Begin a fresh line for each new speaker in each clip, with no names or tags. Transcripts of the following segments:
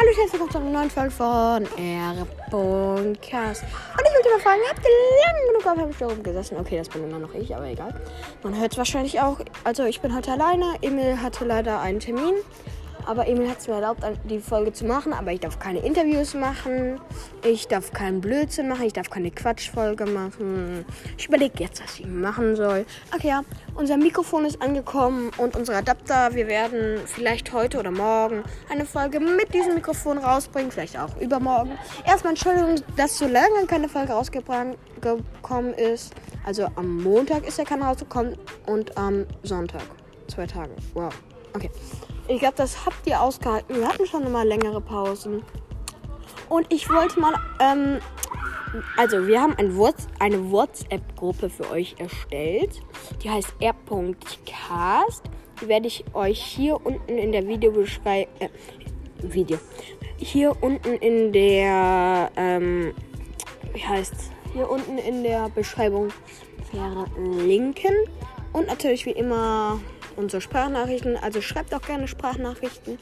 Hallo, herzlich willkommen zu einer neuen Folge von R.Cast. Und ich wollte mal fragen, habt ihr lang genug auf dem Sturm gesessen? Okay, das bin immer noch ich, aber egal. Man hört es wahrscheinlich auch. Also, ich bin heute alleine. Emil hatte leider einen Termin. Aber Emil hat es mir erlaubt, die Folge zu machen. Aber ich darf keine Interviews machen. Ich darf keinen Blödsinn machen. Ich darf keine Quatschfolge machen. Ich überlege jetzt, was ich machen soll. Ach ja, unser Mikrofon ist angekommen und unsere Adapter. Wir werden vielleicht heute oder morgen eine Folge mit diesem Mikrofon rausbringen. Vielleicht auch übermorgen. Erstmal Entschuldigung, dass so lange keine Folge rausgekommen ist. Also am Montag ist der Kanal rausgekommen und am Sonntag. Zwei Tage. Wow. Okay. Ich glaube, das habt ihr ausgehalten. Wir hatten schon immer längere Pausen. Und ich wollte mal, ähm, also wir haben ein What's, eine WhatsApp-Gruppe für euch erstellt. Die heißt r.cast. Die werde ich euch hier unten in der Videobeschreibung, äh, Video, hier unten in der, ähm, wie heißt's? Hier unten in der Beschreibung verlinken. Und natürlich wie immer unsere Sprachnachrichten. Also schreibt auch gerne Sprachnachrichten.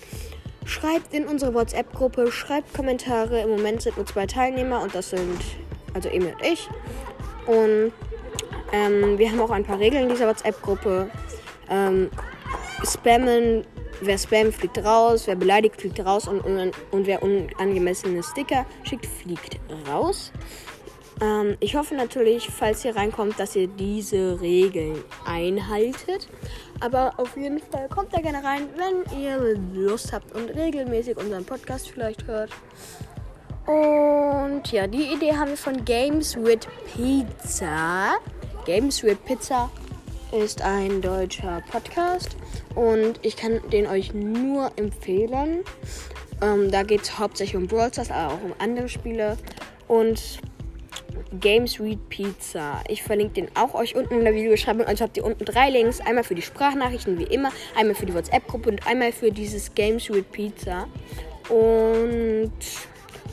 Schreibt in unsere WhatsApp-Gruppe, schreibt Kommentare. Im Moment sind nur zwei Teilnehmer und das sind also Emil und ich. Und ähm, wir haben auch ein paar Regeln in dieser WhatsApp-Gruppe. Ähm, spammen, wer spammt, fliegt raus, wer beleidigt, fliegt raus und, und, und wer unangemessene Sticker schickt, fliegt raus. Ähm, ich hoffe natürlich, falls ihr reinkommt, dass ihr diese Regeln einhaltet. Aber auf jeden Fall kommt da gerne rein, wenn ihr Lust habt und regelmäßig unseren Podcast vielleicht hört. Und ja, die Idee haben wir von Games with Pizza. Games with Pizza ist ein deutscher Podcast und ich kann den euch nur empfehlen. Ähm, da geht es hauptsächlich um Brawl Stars, aber auch um andere Spiele. Und Game Sweet Pizza. Ich verlinke den auch euch unten in der Videobeschreibung. Also habt ihr unten drei Links. Einmal für die Sprachnachrichten wie immer, einmal für die WhatsApp-Gruppe und einmal für dieses Game Sweet Pizza. Und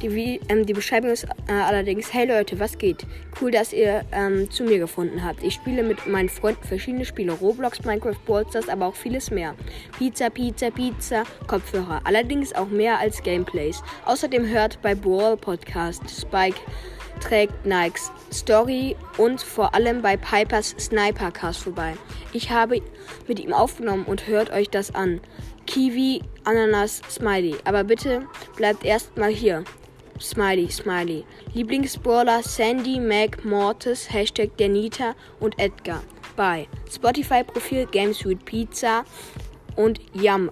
die, ähm, die Beschreibung ist äh, allerdings, hey Leute, was geht? Cool, dass ihr ähm, zu mir gefunden habt. Ich spiele mit meinen Freunden verschiedene Spiele. Roblox, Minecraft, Ballstars, aber auch vieles mehr. Pizza, Pizza, Pizza, Kopfhörer. Allerdings auch mehr als Gameplays. Außerdem hört bei Brawl Podcast Spike trägt Nikes Story und vor allem bei Pipers Snipercast vorbei. Ich habe mit ihm aufgenommen und hört euch das an. Kiwi, Ananas, Smiley. Aber bitte bleibt erstmal hier. Smiley, Smiley. Lieblingsbrawler Sandy, Mac, Mortis, Hashtag Danita und Edgar. Bei Spotify-Profil Games with Pizza und Yum.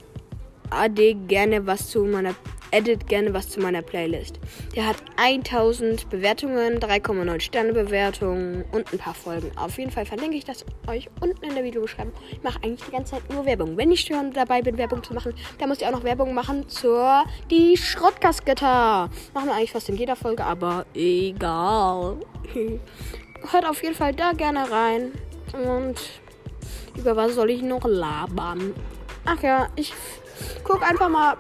Ade gerne was zu meiner edit gerne was zu meiner Playlist. Der hat 1000 Bewertungen, 3,9 Sterne Bewertungen und ein paar Folgen. Auf jeden Fall verlinke ich das euch unten in der Videobeschreibung. Ich mache eigentlich die ganze Zeit nur Werbung. Wenn ich schon dabei bin, Werbung zu machen, dann muss ich auch noch Werbung machen zur die Schrottkaskette. Machen wir eigentlich fast in jeder Folge, aber egal. Hört auf jeden Fall da gerne rein. Und über was soll ich noch labern? Ach ja, ich guck einfach mal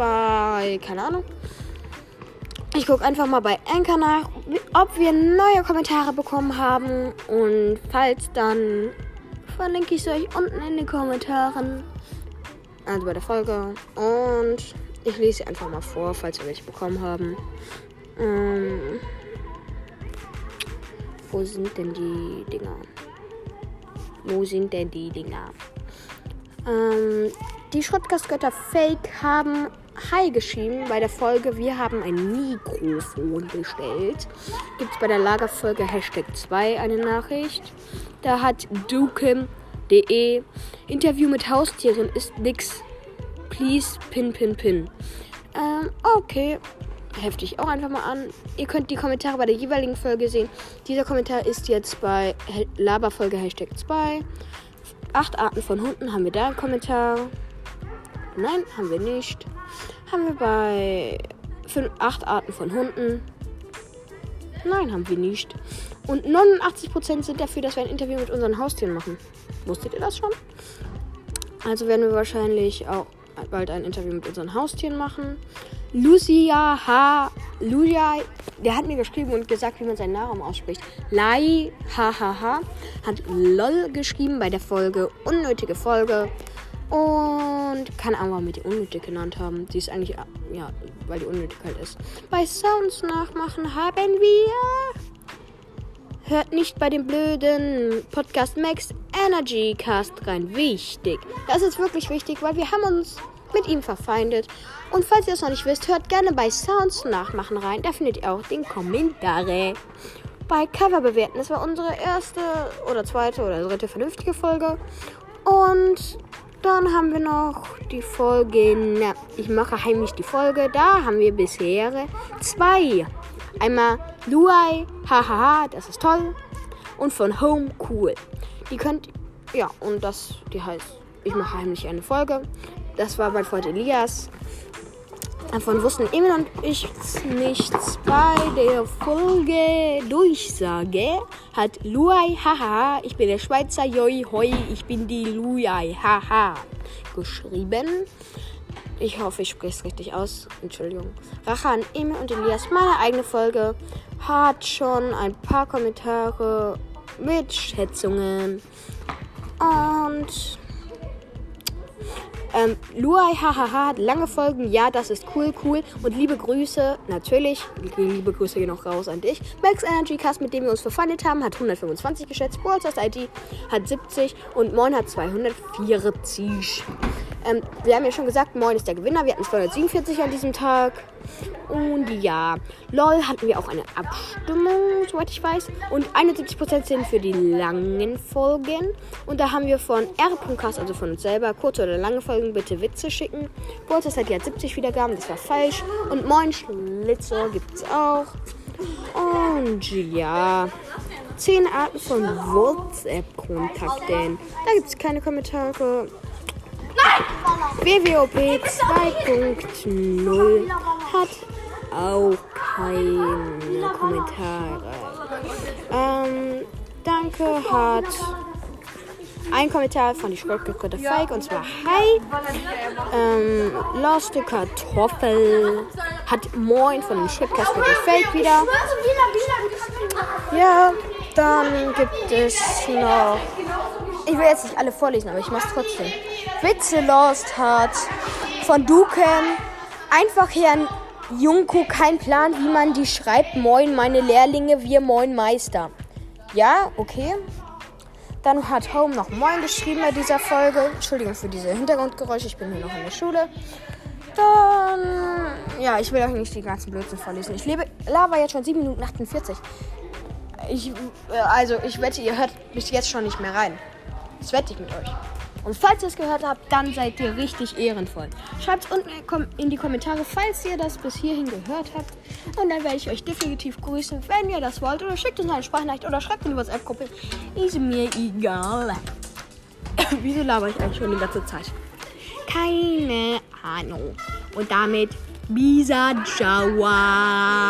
bei, keine Ahnung. Ich gucke einfach mal bei Anchor nach, ob wir neue Kommentare bekommen haben. Und falls dann verlinke ich es euch unten in den Kommentaren. Also bei der Folge. Und ich lese sie einfach mal vor, falls wir welche bekommen haben. Ähm, wo sind denn die Dinger? Wo sind denn die Dinger? Ähm, die Schrottgastgötter Fake haben Hi geschrieben bei der Folge Wir haben ein Mikrofon bestellt. Gibt es bei der Lagerfolge Hashtag 2 eine Nachricht. Da hat dukem.de Interview mit Haustieren ist nix. Please pin pin pin. Ähm, okay. Heftig auch einfach mal an. Ihr könnt die Kommentare bei der jeweiligen Folge sehen. Dieser Kommentar ist jetzt bei Laberfolge Hashtag 2. Acht Arten von Hunden haben wir da einen Kommentar. Nein, haben wir nicht. Haben wir bei 5, 8 Arten von Hunden. Nein, haben wir nicht. Und 89% sind dafür, dass wir ein Interview mit unseren Haustieren machen. Wusstet ihr das schon? Also werden wir wahrscheinlich auch bald ein Interview mit unseren Haustieren machen. Lucia H. Lucia, der hat mir geschrieben und gesagt, wie man seinen Namen ausspricht. Lai HHH hat LOL geschrieben bei der Folge Unnötige Folge. Und keine Ahnung, warum wir die unnötig genannt haben. Die ist eigentlich, ja, weil die unnötig halt ist. Bei Sounds nachmachen haben wir. Hört nicht bei dem blöden Podcast Max Energy Cast rein. Wichtig. Das ist wirklich wichtig, weil wir haben uns mit ihm verfeindet. Und falls ihr es noch nicht wisst, hört gerne bei Sounds nachmachen rein. Da findet ihr auch den Kommentare. Bei Cover bewerten. Das war unsere erste oder zweite oder dritte vernünftige Folge. Und dann haben wir noch die Folge. Na, ich mache heimlich die Folge. Da haben wir bisher zwei. Einmal Luai, hahaha, das ist toll. Und von Home Cool. Die könnt. Ja, und das, die heißt, ich mache heimlich eine Folge. Das war bei Freund Elias. Davon wussten Emil und ich nichts. Bei der Folge Durchsage hat Luai, haha, ich bin der Schweizer Joi, hoi, ich bin die Luai, haha, geschrieben. Ich hoffe, ich spreche es richtig aus. Entschuldigung. Rache an Emil und Elias, meine eigene Folge, hat schon ein paar Kommentare mit Schätzungen. Und ähm, Luai, hahaha, hat lange Folgen. Ja, das ist cool, cool. Und liebe Grüße, natürlich. Liebe Grüße gehen noch raus an dich. Max Energy Cast, mit dem wir uns verfandet haben, hat 125 geschätzt. Brawlstars ID hat 70 und Moin hat 240. Ähm, wir haben ja schon gesagt, Moin ist der Gewinner. Wir hatten 247 an diesem Tag. Und ja, LOL hatten wir auch eine Abstimmung, soweit ich weiß. Und 71% sind für die langen Folgen. Und da haben wir von R.Cast, also von uns selber, kurze oder lange Folgen, bitte Witze schicken. Kurzes hat ja 70 Wiedergaben, das war falsch. Und Moin Schlitzer gibt es auch. Und ja, 10 Arten von WhatsApp-Kontakten. Da gibt es keine Kommentare. WWOP 2.0 hat auch keine Kommentare. Ähm, danke hat ein Kommentar von die Sportgekröte Feig und zwar Hi. Ähm, Lost Kartoffel hat Moin von dem Schrittkasten Fake wieder. Ja, dann gibt es noch. Ich will jetzt nicht alle vorlesen, aber ich mach's trotzdem. Witze Lost hat von Duken einfach Herrn Junko kein Plan, wie man die schreibt. Moin, meine Lehrlinge, wir Moin Meister. Ja, okay. Dann hat Home noch Moin geschrieben bei dieser Folge. Entschuldigung für diese Hintergrundgeräusche, ich bin hier noch in der Schule. Dann, ja, ich will euch nicht die ganzen Blödsinn vorlesen. Ich lebe, Lava jetzt schon 7 Minuten 48. Ich, äh, also, ich wette, ihr hört bis jetzt schon nicht mehr rein. Das wette ich mit euch. Und falls ihr es gehört habt, dann seid ihr richtig ehrenvoll. Schreibt es unten in die Kommentare, falls ihr das bis hierhin gehört habt. Und dann werde ich euch definitiv grüßen, wenn ihr das wollt. Oder schickt uns eine Sprachnachricht oder schreibt in die WhatsApp-Gruppe. Ist mir egal. Wieso laber ich eigentlich schon die ganze Zeit? Keine Ahnung. Und damit Bisa Jawa.